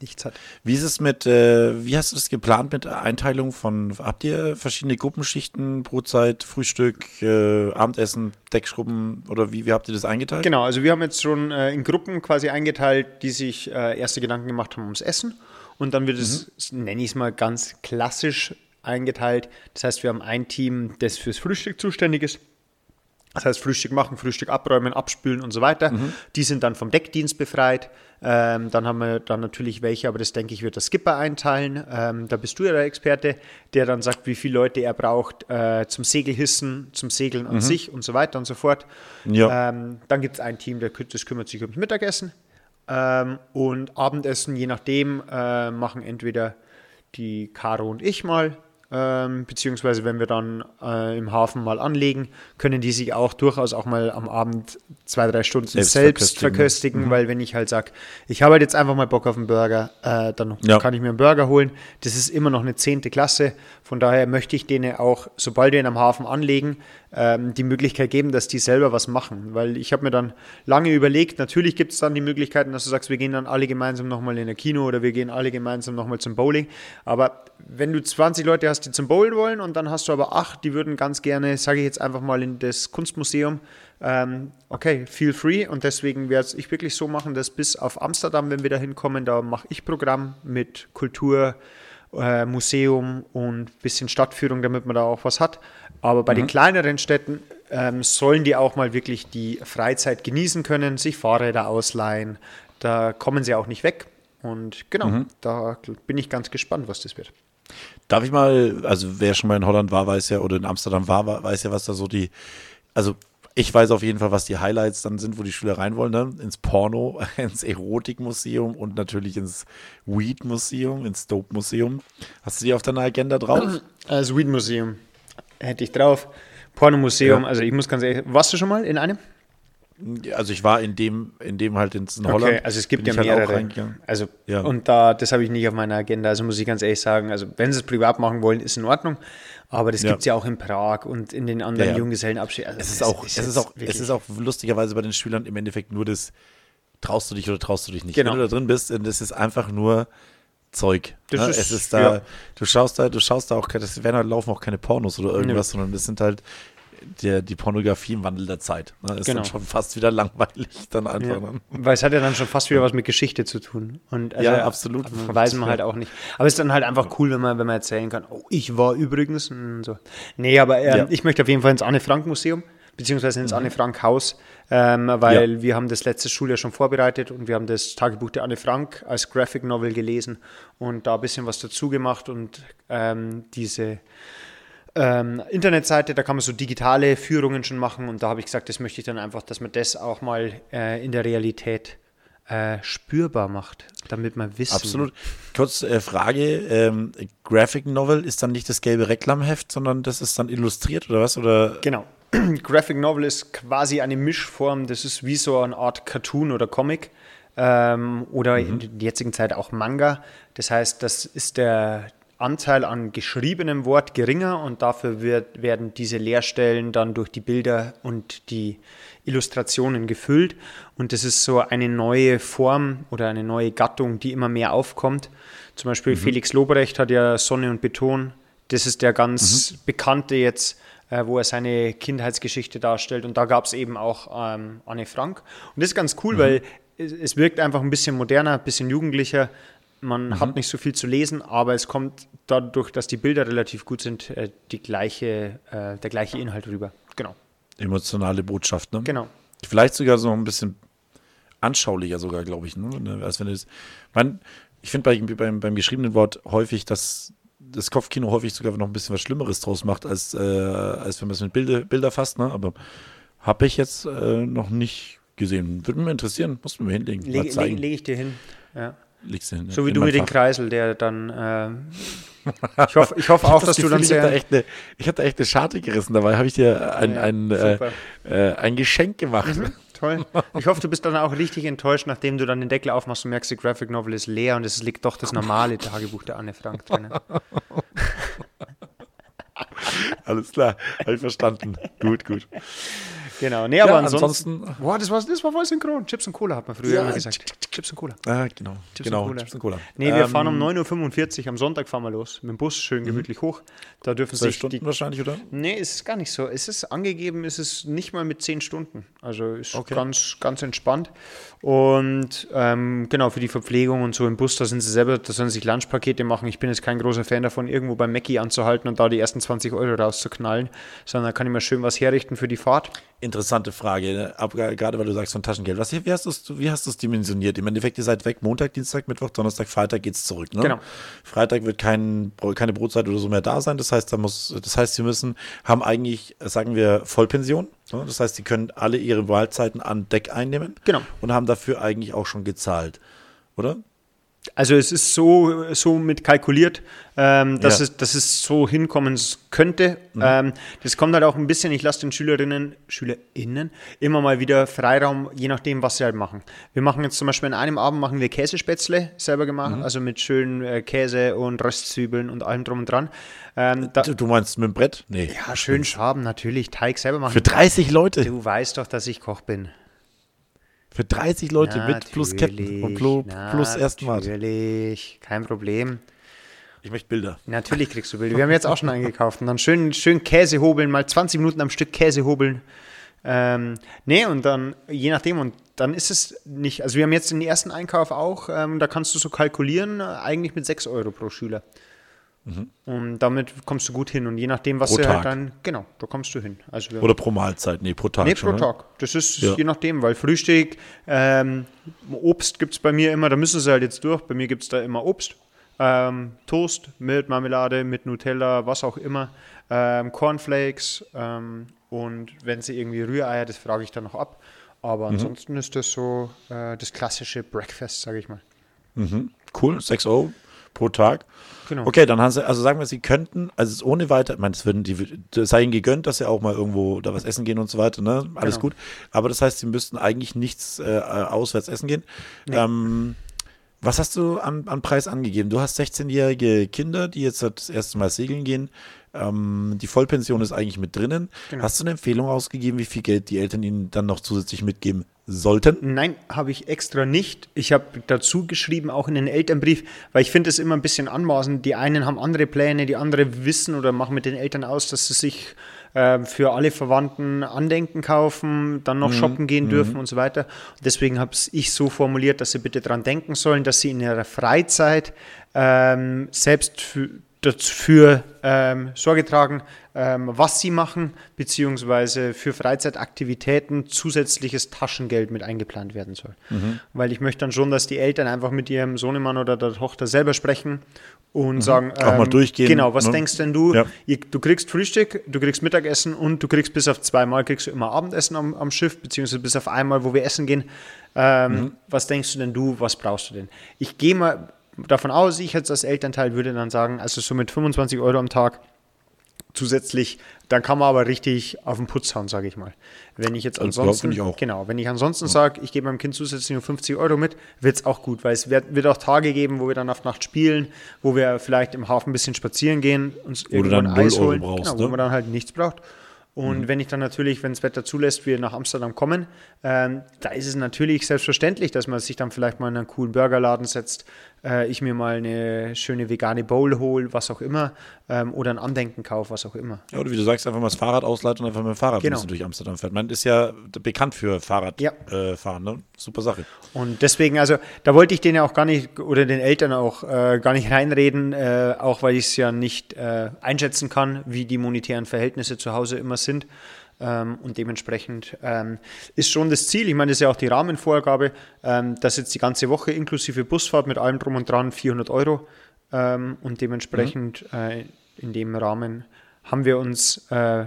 nichts hat. wie ist es mit, äh, wie hast du das geplant mit der Einteilung von, habt ihr verschiedene Gruppenschichten, Brotzeit, Frühstück, äh, Abendessen, Deckschrubben oder wie, wie habt ihr das eingeteilt? Genau, also wir haben jetzt schon äh, in Gruppen quasi eingeteilt, die sich äh, erste Gedanken gemacht haben ums Essen. Und dann wird es, nenne ich es mal ganz klassisch eingeteilt. Das heißt, wir haben ein Team, das fürs Frühstück zuständig ist. Das heißt, Frühstück machen, Frühstück abräumen, abspülen und so weiter. Die sind dann vom Deckdienst befreit. Ähm, dann haben wir dann natürlich welche, aber das denke ich, wird der Skipper einteilen. Ähm, da bist du ja der Experte, der dann sagt, wie viele Leute er braucht äh, zum Segelhissen, zum Segeln an sich und so weiter und so fort. Ja. Ähm, dann gibt es ein Team, der, das kümmert sich ums Mittagessen. Ähm, und Abendessen, je nachdem, äh, machen entweder die Caro und ich mal, ähm, beziehungsweise wenn wir dann äh, im Hafen mal anlegen, können die sich auch durchaus auch mal am Abend zwei, drei Stunden Selbst selbst, verköstigen, verköstigen, weil wenn ich halt sage, ich habe halt jetzt einfach mal Bock auf einen Burger, äh, dann Ja. kann ich mir einen Burger holen. Das ist immer noch eine zehnte Klasse. Von daher möchte ich denen auch, sobald wir ihn am Hafen anlegen, ähm, die Möglichkeit geben, dass die selber was machen. Weil ich habe mir dann lange überlegt, natürlich gibt es dann die Möglichkeiten, dass du sagst, wir gehen dann alle gemeinsam nochmal in ein Kino oder wir gehen alle gemeinsam nochmal zum Bowling. Aber wenn du 20 Leute hast, die zum Bowlen wollen und dann hast du aber acht, die würden ganz gerne, sage ich jetzt einfach mal, in das Kunstmuseum, ähm, okay, feel free. Und deswegen werde ich wirklich so machen, dass bis auf Amsterdam, wenn wir da hinkommen, da mache ich Programm mit Kultur, äh, Museum und bisschen Stadtführung, damit man da auch was hat. Aber bei den kleineren Städten ähm, sollen die auch mal wirklich die Freizeit genießen können, sich Fahrräder ausleihen. Da kommen sie auch nicht weg. Und genau, da bin ich ganz gespannt, was das wird. Darf ich mal, also wer schon mal in Holland war, weiß ja, oder in Amsterdam war, wa- weiß ja, was da so die, also ich weiß auf jeden Fall, was die Highlights dann sind, wo die Schüler rein wollen, ne? ins Porno, ins Erotikmuseum und natürlich ins Weed-Museum, ins Dope-Museum. Hast du die auf deiner Agenda drauf? Das Weed Museum hätte ich drauf. Pornomuseum, Ja. also ich muss ganz ehrlich, warst du schon mal in einem? Also ich war in dem, in dem halt in, Holland. Okay, also es gibt ja halt auch mehrere. reingegangen. also Ja. und da, das habe ich nicht auf meiner Agenda. Also muss ich ganz ehrlich sagen, also wenn sie es privat machen wollen, ist in Ordnung. Aber das Ja. gibt es ja auch in Prag und in den anderen Ja, ja. Junggesellenabschieden. Also Es ist auch, es jetzt ist auch, es ist auch lustigerweise bei den Schülern im Endeffekt nur das, traust du dich oder traust du dich nicht. Genau. Wenn du da drin bist, das ist einfach nur Zeug. Das ne? ist- es ist da, ja. du schaust da, du schaust da auch, das werden halt laufen auch keine Pornos oder irgendwas, sondern das sind halt der, die Pornografie im Wandel der Zeit. Ne? Ist Genau. dann schon fast wieder langweilig dann einfach. Ja, Ne? weil es hat ja dann schon fast wieder was mit Geschichte zu tun. Und also, Ja, absolut. Weiß man halt auch nicht. Aber es ist dann halt einfach cool, wenn man, wenn man erzählen kann, oh, ich war übrigens und so. Nee, aber ähm, Ja. ich möchte auf jeden Fall ins Anne-Frank-Museum, beziehungsweise ins Anne-Frank-Haus, ähm, weil Ja. wir haben das letzte Schuljahr schon vorbereitet und wir haben das Tagebuch der Anne Frank als Graphic Novel gelesen und da ein bisschen was dazu gemacht und ähm, diese ähm, Internetseite, da kann man so digitale Führungen schon machen und da habe ich gesagt, das möchte ich dann einfach, dass man das auch mal äh, in der Realität äh, spürbar macht, damit man wissen. Absolut. Kurz äh, Frage: ähm, Graphic Novel ist dann nicht das gelbe Reklamheft, sondern das ist dann illustriert oder was? Oder Genau. Graphic Novel ist quasi eine Mischform, das ist wie so eine Art Cartoon oder Comic ähm, oder in der jetzigen Zeit auch Manga. Das heißt, das ist der Anteil an geschriebenem Wort geringer und dafür wird, werden diese Leerstellen dann durch die Bilder und die Illustrationen gefüllt. Und das ist so eine neue Form oder eine neue Gattung, die immer mehr aufkommt. Zum Beispiel mhm. Felix Lobrecht hat ja Sonne und Beton. Das ist der ganz mhm. bekannte jetzt, äh, wo er seine Kindheitsgeschichte darstellt. Und da gab es eben auch ähm, Anne Frank. Und das ist ganz cool, mhm. weil es, es wirkt einfach ein bisschen moderner, ein bisschen jugendlicher. Man mhm. hat nicht so viel zu lesen, aber es kommt dadurch, dass die Bilder relativ gut sind, äh, die gleiche, äh, der gleiche Inhalt rüber. Genau. Emotionale Botschaft, ne? Genau. Vielleicht sogar so ein bisschen anschaulicher sogar, glaube ich. Ne? Als wenn es, man, ich finde bei, beim, beim geschriebenen Wort häufig, dass das Kopfkino häufig sogar noch ein bisschen was Schlimmeres draus macht, als, äh, als wenn man es mit Bilder, Bilder fasst. Ne? Aber habe ich jetzt äh, noch nicht gesehen. Würde mich interessieren, musst du mir hinlegen. Lege leg, leg ich dir hin. Ja. Legst du hin. So wie du mit den Kreisel, der dann. Äh, ich hoffe, ich hoffe auch, dass du dann sehr. Ich habe da, hab da echt eine Scharte gerissen. Dabei habe ich dir ein, ja, ein, äh, äh, ein Geschenk gemacht. Mhm, toll. Ich hoffe, du bist dann auch richtig enttäuscht, nachdem du dann den Deckel aufmachst und merkst, die Graphic Novel ist leer und es liegt doch das normale Tagebuch der Anne Frank drin. Alles klar, habe ich verstanden. gut, gut. Genau, nee, aber ja, ansonsten, ansonsten. Boah, das war, das war voll synchron. Chips und Cola hat man früher ja, immer gesagt. Chips und Cola. Ah, genau. Chips genau, und Cola. Chips und Cola. Nee, wir ähm, fahren um 9.45 Uhr am Sonntag fahren wir los. Mit dem Bus schön mhm. gemütlich hoch. Da dürfen Zwei sich Stunden die, wahrscheinlich, oder? Nee, ist es gar nicht so. Es ist angegeben, ist es nicht mal mit 10 Stunden. Also ist okay. ganz, ganz entspannt. Und ähm, genau, für die Verpflegung und so im Bus, da sind sie selber, da sollen sich Lunchpakete machen. Ich bin jetzt kein großer Fan davon, irgendwo bei Mackie anzuhalten und da die ersten 20 Euro rauszuknallen, sondern da kann ich mir schön was herrichten für die Fahrt. Interessante Frage, ne? gerade weil du sagst von Taschengeld. Was, wie hast du es dimensioniert? Im Endeffekt, ihr seid weg Montag, Dienstag, Mittwoch, Donnerstag, Freitag geht es zurück. Ne? Genau. Freitag wird kein, keine Brotzeit oder so mehr da sein. Das heißt, da muss, das heißt, sie müssen, haben eigentlich, sagen wir, Vollpension. Das heißt, sie können alle ihre Wahlzeiten an Deck einnehmen. Genau. Und haben dafür eigentlich auch schon gezahlt. Oder? Also es ist so, so mit kalkuliert, ähm, dass, ja. es, dass es so hinkommen könnte. Mhm. Ähm, das kommt halt auch ein bisschen, ich lasse den Schülerinnen, SchülerInnen immer mal wieder Freiraum, je nachdem, was sie halt machen. Wir machen jetzt zum Beispiel in einem Abend machen wir Käsespätzle selber gemacht, mhm. also mit schönen äh, Käse und Röstzwiebeln und allem drum und dran. Ähm, da, du meinst mit dem Brett? Nee. Ja, schön schaben, natürlich, Teig selber machen. Für 30 Leute? Du weißt doch, dass ich Koch bin. Für 30 Leute natürlich, mit plus Ketten und plus, plus Erstmal. Natürlich, kein Problem. Ich möchte Bilder. Natürlich kriegst du Bilder. Wir haben jetzt auch schon eingekauft. Und dann schön, schön Käse hobeln, mal 20 Minuten am Stück Käse hobeln. Ähm, nee, und dann, je nachdem, und dann ist es nicht, also wir haben jetzt den ersten Einkauf auch, ähm, da kannst du so kalkulieren, eigentlich mit 6 Euro pro Schüler. Mhm. Und damit kommst du gut hin. Und je nachdem, was pro du halt dann, genau, da kommst du hin. Also Oder pro Mahlzeit, nee, pro Tag. Nee, pro Tag. Das ist ja. je nachdem, weil Frühstück, ähm, Obst gibt es bei mir immer, da müssen sie halt jetzt durch. Bei mir gibt es da immer Obst. Ähm, Toast mit Marmelade, mit Nutella, was auch immer. Ähm, Cornflakes ähm, und wenn sie irgendwie Rühreier, das frage ich dann noch ab. Aber mhm. ansonsten ist das so äh, das klassische Breakfast, sage ich mal. Mhm. Cool, 6 Euro pro Tag. Genau. Okay, dann haben sie, also sagen wir, sie könnten, also ohne weiter, ich meine, es würden die, das sei ihnen gegönnt, dass sie auch mal irgendwo da was essen gehen und so weiter, ne? Alles genau. gut. Aber das heißt, sie müssten eigentlich nichts äh, auswärts essen gehen. Nee. Ähm, was hast du an, an Preis angegeben? Du hast 16-jährige Kinder, die jetzt das erste Mal segeln gehen. Ähm, die Vollpension ist eigentlich mit drinnen. Genau. Hast du eine Empfehlung ausgegeben, wie viel Geld die Eltern ihnen dann noch zusätzlich mitgeben sollten? Nein, habe ich extra nicht. Ich habe dazu geschrieben, auch in den Elternbrief, weil ich finde es immer ein bisschen anmaßend. Die einen haben andere Pläne, die andere wissen oder machen mit den Eltern aus, dass sie sich äh, für alle Verwandten Andenken kaufen, dann noch mhm. shoppen gehen mhm. dürfen und so weiter. deswegen habe ich so formuliert, dass sie bitte daran denken sollen, dass sie in ihrer Freizeit ähm, selbst für, dafür ähm, Sorge tragen, was sie machen, beziehungsweise für Freizeitaktivitäten zusätzliches Taschengeld mit eingeplant werden soll. Mhm. Weil ich möchte dann schon, dass die Eltern einfach mit ihrem Sohnemann oder der Tochter selber sprechen und mhm. sagen, ähm, auch mal ähm, durchgehen. Genau, was ne? denkst denn du? Ja. Du kriegst Frühstück, du kriegst Mittagessen und du kriegst bis auf zweimal kriegst du immer Abendessen am, am Schiff, beziehungsweise bis auf einmal, wo wir essen gehen. Ähm, mhm. Was denkst du denn du, was brauchst du denn? Ich gehe mal davon aus, ich jetzt als Elternteil würde dann sagen, also so mit 25 Euro am Tag zusätzlich, dann kann man aber richtig auf den Putz hauen, sage ich mal. Wenn ich jetzt Also, ansonsten, ich genau, wenn ich ansonsten sage, ich gebe meinem Kind zusätzlich nur 50 Euro mit, wird es auch gut, weil es wird, wird auch Tage geben, wo wir dann auf Nacht spielen, wo wir vielleicht im Hafen ein bisschen spazieren gehen, uns du irgendwo dann ein 0 Eis Euro holen, brauchst, genau, ne? wo man dann halt nichts braucht. Und Mhm. wenn ich dann natürlich, wenn das Wetter zulässt, wir nach Amsterdam kommen, ähm, da ist es natürlich selbstverständlich, dass man sich dann vielleicht mal in einen coolen Burgerladen setzt, äh, ich mir mal eine schöne vegane Bowl hole, was auch immer, ähm, oder ein Andenken kaufe, was auch immer. Ja, oder wie du sagst, einfach mal das Fahrrad ausleihen und einfach mit dem Fahrrad Genau. ein bisschen durch Amsterdam fährt. Man ist ja bekannt für Fahrradfahren, Ja. äh, ne? Super Sache. Und deswegen, also da wollte ich denen ja auch gar nicht oder den Eltern auch äh, gar nicht reinreden, äh, auch weil ich es ja nicht äh, einschätzen kann, wie die monetären Verhältnisse zu Hause immer sind. Ähm, und dementsprechend ähm, ist schon das Ziel, ich meine, das ist ja auch die Rahmenvorgabe, ähm, dass jetzt die ganze Woche inklusive Busfahrt mit allem drum und dran 400 Euro und dementsprechend äh, in dem Rahmen haben wir uns äh,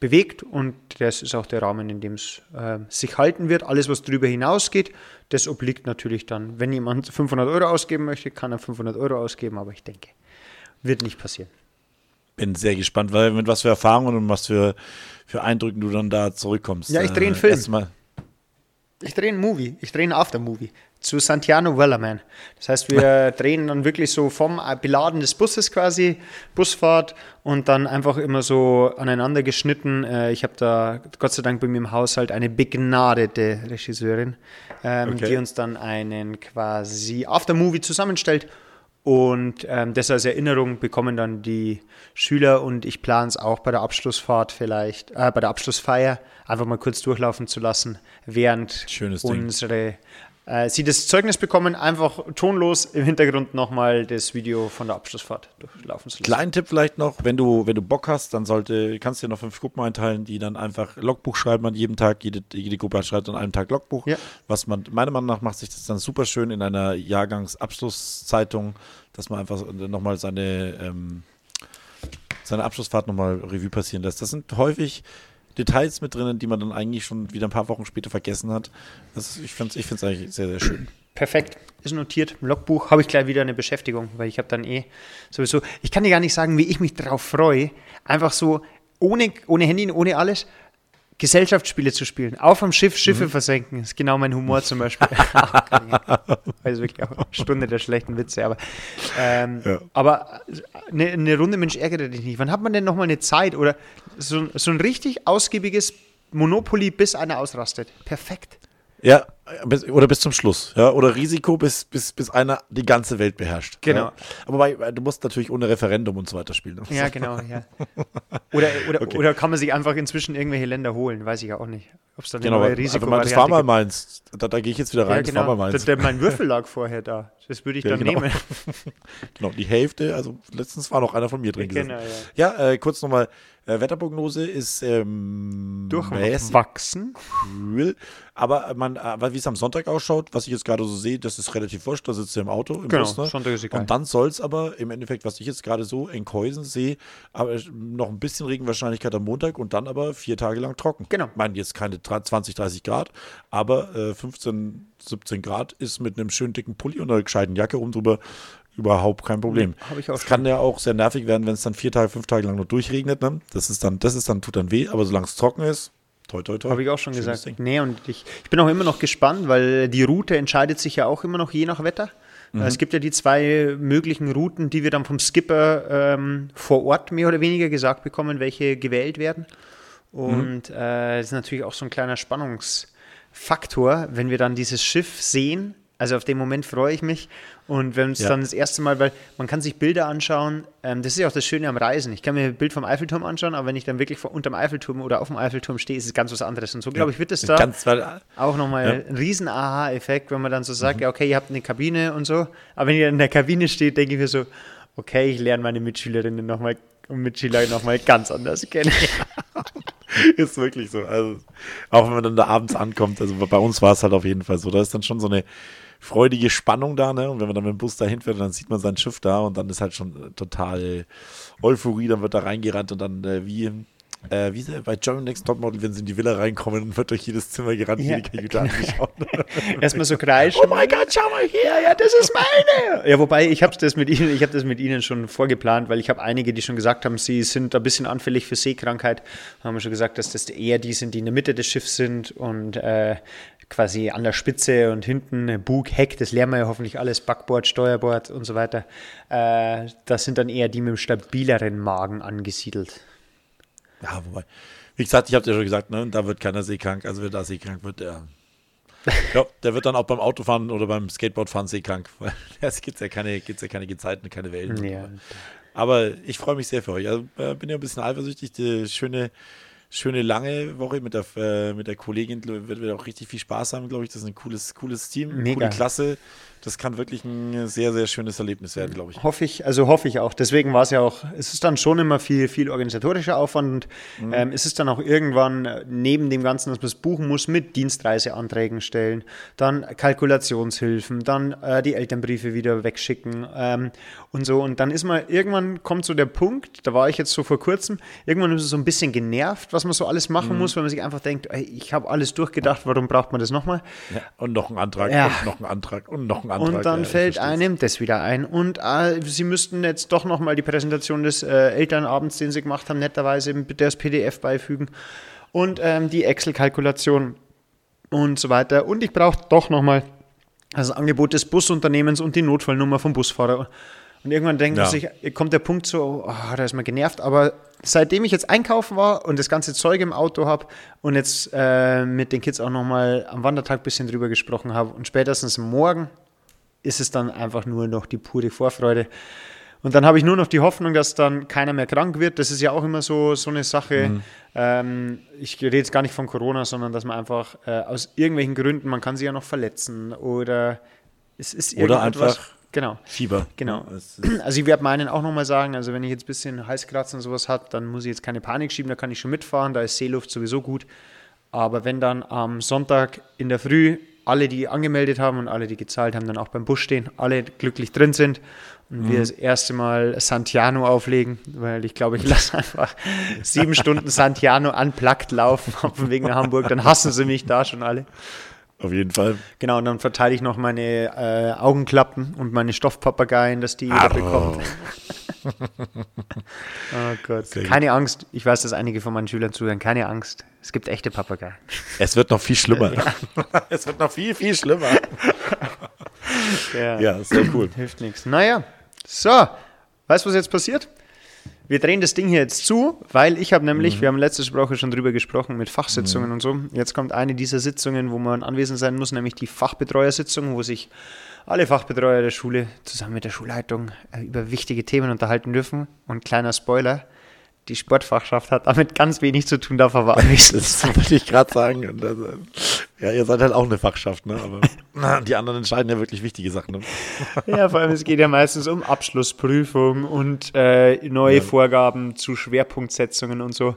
bewegt und das ist auch der Rahmen, in dem es äh, sich halten wird. Alles, was darüber hinausgeht, das obliegt natürlich dann. Wenn jemand 500 Euro ausgeben möchte, kann er 500 Euro ausgeben, aber ich denke, wird nicht passieren. Bin sehr gespannt, weil mit was für Erfahrungen und was für, für Eindrücken du dann da zurückkommst. Ja, ich drehe einen Äh, Film. Erstmal, Ich drehe einen Movie, ich drehe einen Aftermovie zu Santiano Wellerman. Das heißt, wir drehen dann wirklich so vom Beladen des Busses quasi, Busfahrt und dann einfach immer so aneinander geschnitten. Äh, Ich habe da Gott sei Dank bei mir im Haushalt eine begnadete Regisseurin, ähm, Okay. die uns dann einen quasi Aftermovie zusammenstellt. Und ähm, das als Erinnerung bekommen dann die Schüler und ich plane es auch bei der Abschlussfahrt vielleicht, äh, bei der Abschlussfeier einfach mal kurz durchlaufen zu lassen, während unsere äh, sie das Zeugnis bekommen, einfach tonlos im Hintergrund nochmal das Video von der Abschlussfahrt durchlaufen zu lassen. Kleinen Tipp vielleicht noch, wenn du, wenn du Bock hast, dann sollte, kannst du dir noch fünf Gruppen einteilen, die dann einfach Logbuch schreiben an jedem Tag. Jede, jede Gruppe schreibt an einem Tag Logbuch. Ja. Was man, meiner Meinung nach macht sich das dann super schön in einer Jahrgangsabschlusszeitung, dass man einfach nochmal seine, ähm, seine Abschlussfahrt nochmal Revue passieren lässt. Das sind häufig Details mit drinnen, die man dann eigentlich schon wieder ein paar Wochen später vergessen hat. Ist, ich finde es ich eigentlich sehr, sehr schön. Perfekt, ist notiert. Im Logbuch habe ich gleich wieder eine Beschäftigung, weil ich habe dann eh sowieso, ich kann dir gar nicht sagen, wie ich mich darauf freue, einfach so ohne, ohne Handy, ohne alles, Gesellschaftsspiele zu spielen. Auf am Schiff Schiffe Mhm. versenken, ist genau mein Humor zum Beispiel. also wirklich auch eine Stunde der schlechten Witze, aber, ähm, Ja. aber eine, eine Runde Mensch ärgere dich nicht. Wann hat man denn nochmal eine Zeit oder so, so ein richtig ausgiebiges Monopoly, bis einer ausrastet? Perfekt. Ja, oder bis zum Schluss. Ja, oder Risiko, bis, bis, bis einer die ganze Welt beherrscht. Genau. Ja. Aber bei, du musst natürlich ohne Referendum und so weiter spielen. Ja, genau, ja. Oder, oder, oder kann man sich einfach inzwischen irgendwelche Länder holen, weiß ich ja auch nicht. Ob es dann Genau, aber neue Risiko mal, das war mal meins. Da, da gehe ich jetzt wieder rein, ja, das genau. war mal meins. Der, der, mein Würfel lag vorher da. Das würde ich Ja, dann genau. nehmen. Genau, die Hälfte, also letztens war noch einer von mir drin Genau, gesessen. Ja, äh, kurz nochmal, äh, Wetterprognose ist ähm, Durchwachsen. cool, aber man, äh, weil wie es am Sonntag ausschaut, was ich jetzt gerade so sehe, das ist relativ wurscht, da sitzt du im Auto, im Genau, Bus, ne? Sonntag ist egal. Und dann soll es aber im Endeffekt, was ich jetzt gerade so in Keusen sehe, aber noch ein bisschen Regenwahrscheinlichkeit am Montag und dann aber vier Tage lang trocken. Genau. Ich meine, jetzt keine 20, 30 Grad, aber äh, 15, 17 Grad ist mit einem schönen dicken Pulli und einer gescheiten Jacke oben drüber überhaupt kein Problem. Hab ich auch es kann ja auch sehr nervig werden, wenn es dann vier Tage, fünf Tage lang nur durchregnet. Ne? Das ist dann, das ist dann, tut dann weh, aber solange es trocken ist, toi, toi, toi. Habe ich auch schon Schönes gesagt. Ding. Nee, und ich, ich bin auch immer noch gespannt, weil die Route entscheidet sich ja auch immer noch je nach Wetter. Mhm. Es gibt ja die zwei möglichen Routen, die wir dann vom Skipper ähm, vor Ort mehr oder weniger gesagt bekommen, welche gewählt werden. Und äh, das ist natürlich auch so ein kleiner Spannungsfaktor, wenn wir dann dieses Schiff sehen. Also auf den Moment freue ich mich. Und wenn es Ja. dann das erste Mal, weil man kann sich Bilder anschauen, ähm, das ist ja auch das Schöne am Reisen. Ich kann mir ein Bild vom Eiffelturm anschauen, aber wenn ich dann wirklich vor, unterm Eiffelturm oder auf dem Eiffelturm stehe, ist es ganz was anderes. Und so, glaube ich, wird es da Ganz, weil, auch nochmal ein riesen Aha-Effekt, wenn man dann so sagt, ja, okay, ihr habt eine Kabine und so. Aber wenn ihr in der Kabine steht, denke ich mir so, okay, ich lerne meine Mitschülerinnen nochmal und Mitschüler nochmal ganz anders kennen. ist wirklich so. Also, auch wenn man dann da abends ankommt, also bei uns war es halt auf jeden Fall so. Da ist dann schon so eine freudige Spannung da, ne? Und wenn man dann mit dem Bus dahin fährt, dann sieht man sein Schiff da und dann ist halt schon äh, total Euphorie, dann wird da reingerannt und dann äh, wie, äh, wie bei German Next Topmodel, wenn sie in die Villa reinkommen wird durch jedes Zimmer gerannt, ja. jede Kajüte angeschaut. Erstmal so kreischen. Oh mein Gott, schau mal her, ja, das ist meine. Ja, wobei ich habe das mit ihnen, ich habe das mit ihnen schon vorgeplant, weil ich habe einige, die schon gesagt haben, sie sind ein bisschen anfällig für Seekrankheit. Haben wir schon gesagt, dass das eher die sind, die in der Mitte des Schiffs sind und äh, quasi an der Spitze und hinten Bug, Heck, das lernen wir ja hoffentlich alles, Backboard, Steuerbord und so weiter. Äh, das sind dann eher die mit dem stabileren Magen angesiedelt. Ja, wobei, wie gesagt, ich habe dir schon gesagt, ne, da wird keiner seekrank. Also wer da seekrank wird, der, ja, der wird dann auch beim Autofahren oder beim Skateboardfahren seekrank, weil es gibt ja keine, gibt's ja keine Gezeiten, keine Wellen. Ja. Aber ich freue mich sehr für euch. Also äh, bin ja ein bisschen eifersüchtig. Die schöne schöne lange Woche mit der, äh, mit der Kollegin. Wird, wird auch richtig viel Spaß haben, glaube ich. Das ist ein cooles, cooles Team, Mega. coole Klasse das kann wirklich ein sehr, sehr schönes Erlebnis werden, glaube ich. Hoffe ich, also hoffe ich auch. Deswegen war es ja auch, es ist dann schon immer viel, viel organisatorischer Aufwand und mhm. ähm, es ist dann auch irgendwann äh, neben dem Ganzen, dass man es buchen muss, mit Dienstreiseanträgen stellen, dann Kalkulationshilfen, dann äh, die Elternbriefe wieder wegschicken ähm, und so. Und dann ist man, irgendwann kommt so der Punkt, da war ich jetzt so vor kurzem, irgendwann ist es so ein bisschen genervt, was man so alles machen mhm. muss, weil man sich einfach denkt, ey, ich habe alles durchgedacht, warum braucht man das nochmal? Ja, und noch einen Antrag ja. und noch einen Antrag und noch einen Antrag. Und dann ja, fällt einem das wieder ein. Und äh, sie müssten jetzt doch nochmal die Präsentation des äh, Elternabends, den sie gemacht haben, netterweise das PDF beifügen. Und ähm, die Excel-Kalkulation und so weiter. Und ich brauche doch nochmal das Angebot des Busunternehmens und die Notfallnummer vom Busfahrer. Und irgendwann denkt ja. sich, kommt der Punkt so, oh, da ist man genervt. Aber seitdem ich jetzt einkaufen war und das ganze Zeug im Auto habe und jetzt äh, mit den Kids auch nochmal am Wandertag ein bisschen drüber gesprochen habe und spätestens morgen ist es dann einfach nur noch die pure Vorfreude. Und dann habe ich nur noch die Hoffnung, dass dann keiner mehr krank wird. Das ist ja auch immer so, so eine Sache. Mhm. Ähm, ich rede jetzt gar nicht von Corona, sondern dass man einfach äh, aus irgendwelchen Gründen, man kann sich ja noch verletzen oder es ist Oder einfach genau. Fieber. Genau. Also ich werde meinen auch nochmal sagen, also wenn ich jetzt ein bisschen Halskratzen und sowas habe, dann muss ich jetzt keine Panik schieben, da kann ich schon mitfahren, da ist Seeluft sowieso gut. Aber wenn dann am Sonntag in der Früh alle, die angemeldet haben und alle, die gezahlt haben, dann auch beim Bus stehen, alle glücklich drin sind und mhm. wir das erste Mal Santiano auflegen, weil ich glaube, ich lasse einfach sieben Stunden Santiano unplugged laufen auf dem Weg nach Hamburg, dann hassen sie mich da schon alle. Auf jeden Fall. Genau, und dann verteile ich noch meine äh, Augenklappen und meine Stoffpapageien, dass die jeder bekommt. oh Gott. Sehr keine gut. Angst. Ich weiß, dass einige von meinen Schülern zuhören. Keine Angst. Es gibt echte Papageien. Es wird noch viel schlimmer. Ja. es wird noch viel, viel schlimmer. ja. ja, sehr cool. Hilft nichts. Naja, so. Weißt du, was jetzt passiert? Wir drehen das Ding hier jetzt zu, weil ich habe nämlich, mhm. wir haben letzte Woche schon drüber gesprochen mit Fachsitzungen mhm. und so. Jetzt kommt eine dieser Sitzungen, wo man anwesend sein muss, nämlich die Fachbetreuersitzung, wo sich alle Fachbetreuer der Schule zusammen mit der Schulleitung äh, über wichtige Themen unterhalten dürfen. Und kleiner Spoiler, die Sportfachschaft hat damit ganz wenig zu tun, darf aber Das wollte ich gerade sagen. Das, ja, ihr seid halt auch eine Fachschaft, ne? aber die anderen entscheiden ja wirklich wichtige Sachen. Ne? Ja, vor allem es geht ja meistens um Abschlussprüfung und äh, neue ja. Vorgaben zu Schwerpunktsetzungen und so.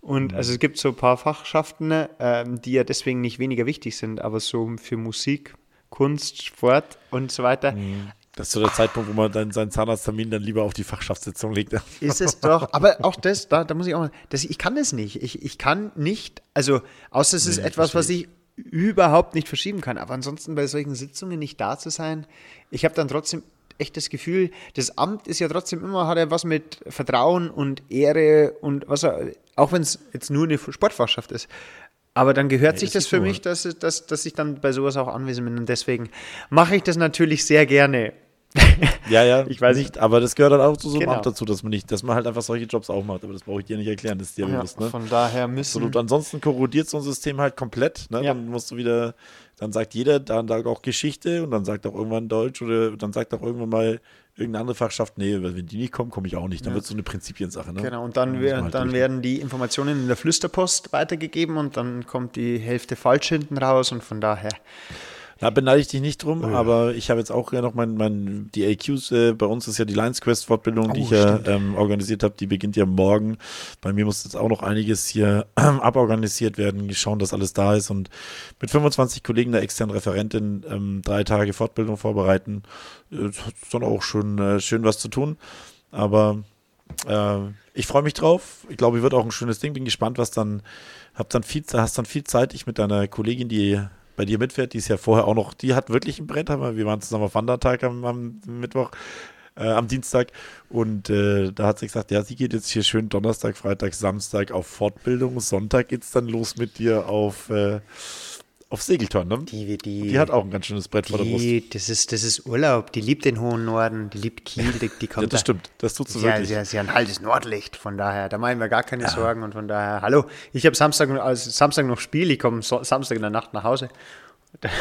Und mhm. also es gibt so ein paar Fachschaften, äh, die ja deswegen nicht weniger wichtig sind, aber so für Musik, Kunst, Sport und so weiter. Mhm. Das ist so der Zeitpunkt, wo man dann seinen Zahnarzttermin dann lieber auf die Fachschaftssitzung legt. Ist es doch. Aber auch das, da, da muss ich auch mal, das, ich kann das nicht. Ich, ich kann nicht, also außer es ist etwas, was ich überhaupt nicht verschieben kann. Aber ansonsten bei solchen Sitzungen nicht da zu sein, ich habe dann trotzdem echt das Gefühl, das Amt ist ja trotzdem immer, hat ja was mit Vertrauen und Ehre und was, auch wenn es jetzt nur eine Sportfachschaft ist. Aber dann gehört nee, sich das, das für mich, dass, dass, dass ich dann bei sowas auch anwesend bin. Und deswegen mache ich das natürlich sehr gerne. ja, ja, ich weiß nicht, aber das gehört dann auch zu so einem genau. Amt dazu, dass man nicht, dass man halt einfach solche Jobs auch macht. Aber das brauche ich dir nicht erklären, das ist dir ja, bewusst. Ne? Von daher müssen. Absolut. Ansonsten korrodiert so ein System halt komplett. Ne? Ja. Dann musst du wieder, dann sagt jeder, dann sagt auch Geschichte und dann sagt auch irgendwann Deutsch oder dann sagt auch irgendwann mal irgendeine andere Fachschaft, nee, wenn die nicht kommen, komme ich auch nicht. Dann ja. wird es so eine Prinzipiensache. Ne? Genau, und dann, dann, wär, halt dann werden die Informationen in der Flüsterpost weitergegeben und dann kommt die Hälfte falsch hinten raus und von daher. Da beneide ich dich nicht drum, oh, ja. aber ich habe jetzt auch ja noch mein, mein die AQs, äh, bei uns ist ja die Lions Quest Fortbildung, oh, die ich ja ähm, organisiert habe, die beginnt ja morgen. Bei mir muss jetzt auch noch einiges hier äh, aborganisiert werden, schauen, dass alles da ist und mit 25 Kollegen der externen Referentin ähm, drei Tage Fortbildung vorbereiten. Äh, ist dann auch schon äh, schön was zu tun, aber Äh, ich freue mich drauf. Ich glaube, wird auch ein schönes Ding. Bin gespannt, was dann. Hab dann viel, hast dann viel Zeit. Ich mit deiner Kollegin, die bei dir mitfährt, die ist ja vorher auch noch, die hat wirklich ein Brett. Wir waren zusammen auf Wandertag am, am Mittwoch äh, am Dienstag. Und äh, da hat sie gesagt, ja, sie geht jetzt hier schön Donnerstag, Freitag, Samstag auf Fortbildung. Sonntag geht es dann los mit dir auf, äh, auf Segeltörn. Ne? Die, die, die, hat auch ein ganz schönes Brett die, vor der Brust. Das ist, das ist Urlaub. Die liebt den hohen Norden, die liebt Kiel, die, die kommt ja, das da. stimmt, das tut sie ja, wirklich. Sie, sie hat ein halbes Nordlicht, von daher, da machen wir gar keine ja. Sorgen und von daher, hallo, ich habe Samstag, also Samstag noch Spiel, ich komme so, Samstag in der Nacht nach Hause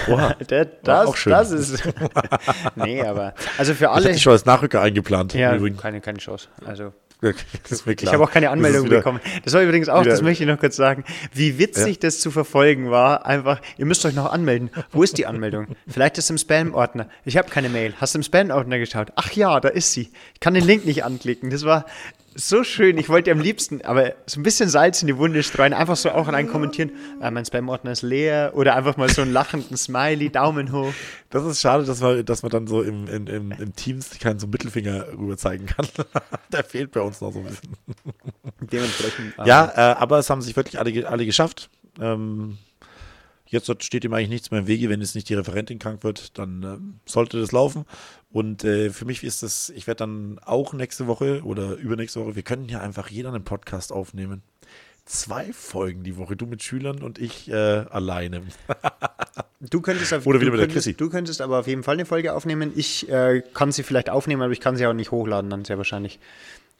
Oha, der, das, auch schön. das ist. nee, aber. Also für alle. Ich hätte schon als Nachrücker eingeplant. Ja, keine, keine Chance. Also. Ich habe auch keine Anmeldung bekommen. Das war übrigens auch, das möchte ich noch kurz sagen, wie witzig ja. das zu verfolgen war. Einfach, ihr müsst euch noch anmelden. Wo ist die Anmeldung? Vielleicht ist es im Spam-Ordner. Ich habe keine Mail. Hast du im Spam-Ordner geschaut? Ach ja, da ist sie. Ich kann den Link nicht anklicken. Das war, so schön. Ich wollte am liebsten, aber so ein bisschen Salz in die Wunde streuen, einfach so auch rein kommentieren. Äh, mein Spam-Ordner ist leer oder einfach mal so einen lachenden Smiley, Daumen hoch. Das ist schade, dass man, dass man dann so im, im, im, im Teams keinen so Mittelfinger rüber zeigen kann. Der fehlt bei uns noch so ein bisschen. Dementsprechend. Ja, äh, aber es haben sich wirklich alle, alle geschafft. Ähm, Jetzt steht ihm eigentlich nichts mehr im Wege, wenn jetzt nicht die Referentin krank wird, dann äh, sollte das laufen. Und äh, für mich ist das, ich werde dann auch nächste Woche oder übernächste Woche, wir können ja einfach jeder einen Podcast aufnehmen. Zwei Folgen die Woche, du mit Schülern und ich äh, alleine. Du könntest, auf, Oder wieder du, mit der Chrissy. du könntest aber auf jeden Fall eine Folge aufnehmen. Ich äh, kann sie vielleicht aufnehmen, aber ich kann sie auch nicht hochladen, dann sehr wahrscheinlich.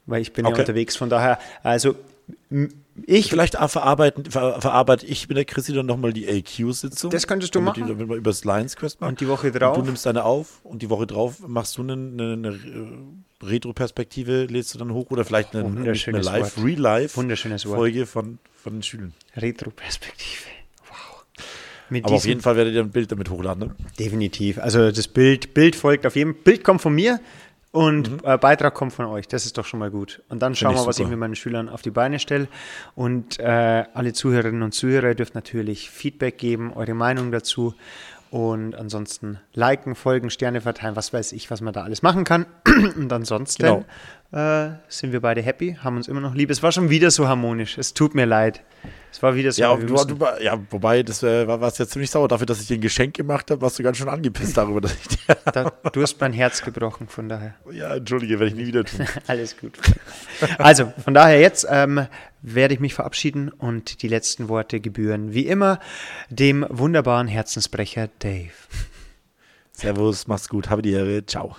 Weil ich bin Okay. ja unterwegs. Von daher, also ich Vielleicht verarbeiten, ver, verarbeite ich mit der Chrissy dann nochmal die AQ-Sitzung. Das könntest du machen. Die, damit wir über das Lions Quest machen. und die Woche Und drauf. du nimmst eine auf und die Woche drauf machst du eine, eine, eine äh, Retro-Perspektive, lädst du dann hoch oder vielleicht eine, eine Live, Wort. von, von den Schülern. Retroperspektive. Wow. Mit Aber auf jeden Fall werdet ihr ein Bild damit hochladen, ne? Definitiv. Also das Bild, Bild folgt auf jedem. Bild kommt von mir und äh, Beitrag kommt von euch. Das ist doch schon mal gut. Und dann schauen Mhm. wir, was ich mit meinen Schülern auf die Beine stelle. Und äh, alle Zuhörerinnen und Zuhörer dürft natürlich Feedback geben, eure Meinung dazu. Und ansonsten liken, folgen, Sterne verteilen, was weiß ich, was man da alles machen kann. Und ansonsten Genau. Äh, sind wir beide happy, haben uns immer noch lieb. Es war schon wieder so harmonisch. Es tut mir leid. Es war wieder so. Ja, wir du, du, ja wobei, das äh, war warst jetzt ziemlich sauer dafür, dass ich dir ein Geschenk gemacht habe, warst du ganz schön angepisst darüber, dass ich dir. da, du hast mein Herz gebrochen, von daher. Ja, entschuldige, werde ich nie wieder tun. Alles gut. Also, von daher jetzt ähm, werde ich mich verabschieden und die letzten Worte gebühren, wie immer, dem wunderbaren Herzensbrecher Dave. Servus, mach's gut, habe die Ehre, ciao.